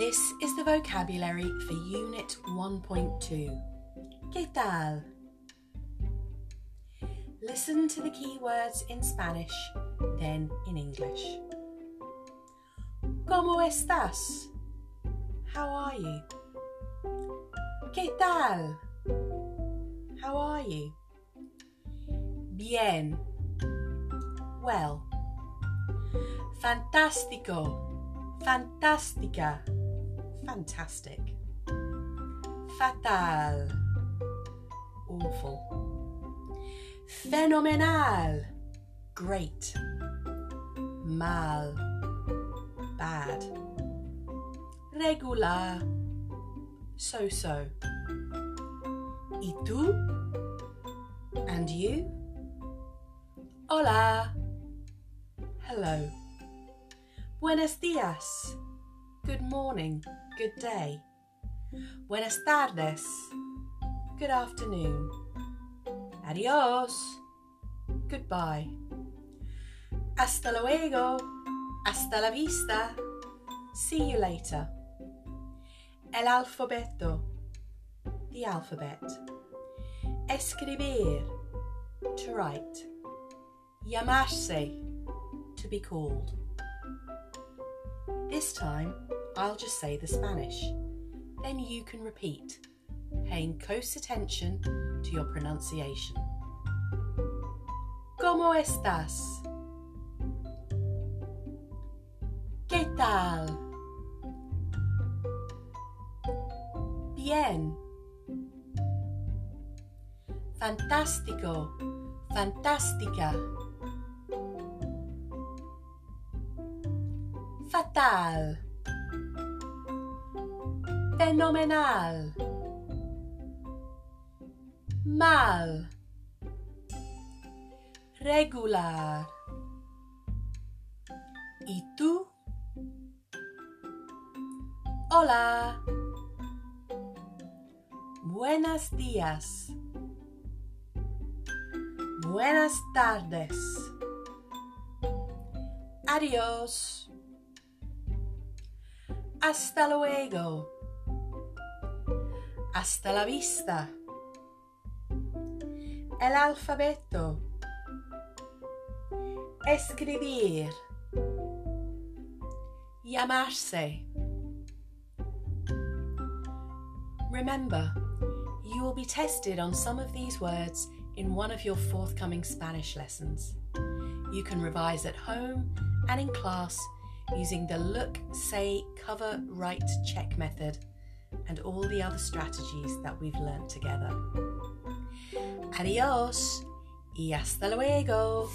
This is the vocabulary for Unit 1.2. ¿Qué tal? Listen to the key words in Spanish, then in English. ¿Cómo estás? How are you? ¿Qué tal? How are you? Bien. Well. Fantástico. Fantástica. Fantastic. Fatal. Awful. Fenomenal, Great. Mal. Bad. Regular. So so. ¿Y tú? And you? Hola. Hello. Buenos días. Good morning. Good day. Buenas tardes. Good afternoon. Adios. Goodbye. Hasta luego. Hasta la vista. See you later. El alfabeto. The alphabet. Escribir. To write. Llamarse. To be called. This time, I'll just say the Spanish. Then you can repeat, paying close attention to your pronunciation. ¿Cómo estás? ¿Qué tal? Bien. Fantástico. Fantástica. Fatal. Fenomenal. Mal. Regular. ¿Y tú? Hola. Buenos días. Buenas tardes. Adiós. Hasta luego. Hasta la vista. El alfabeto. Escribir. Llamarse. Remember, you will be tested on some of these words in one of your forthcoming Spanish lessons. You can revise at home and in class using the look, say, cover, write, check method and all the other strategies that we've learnt together. Adios y hasta luego.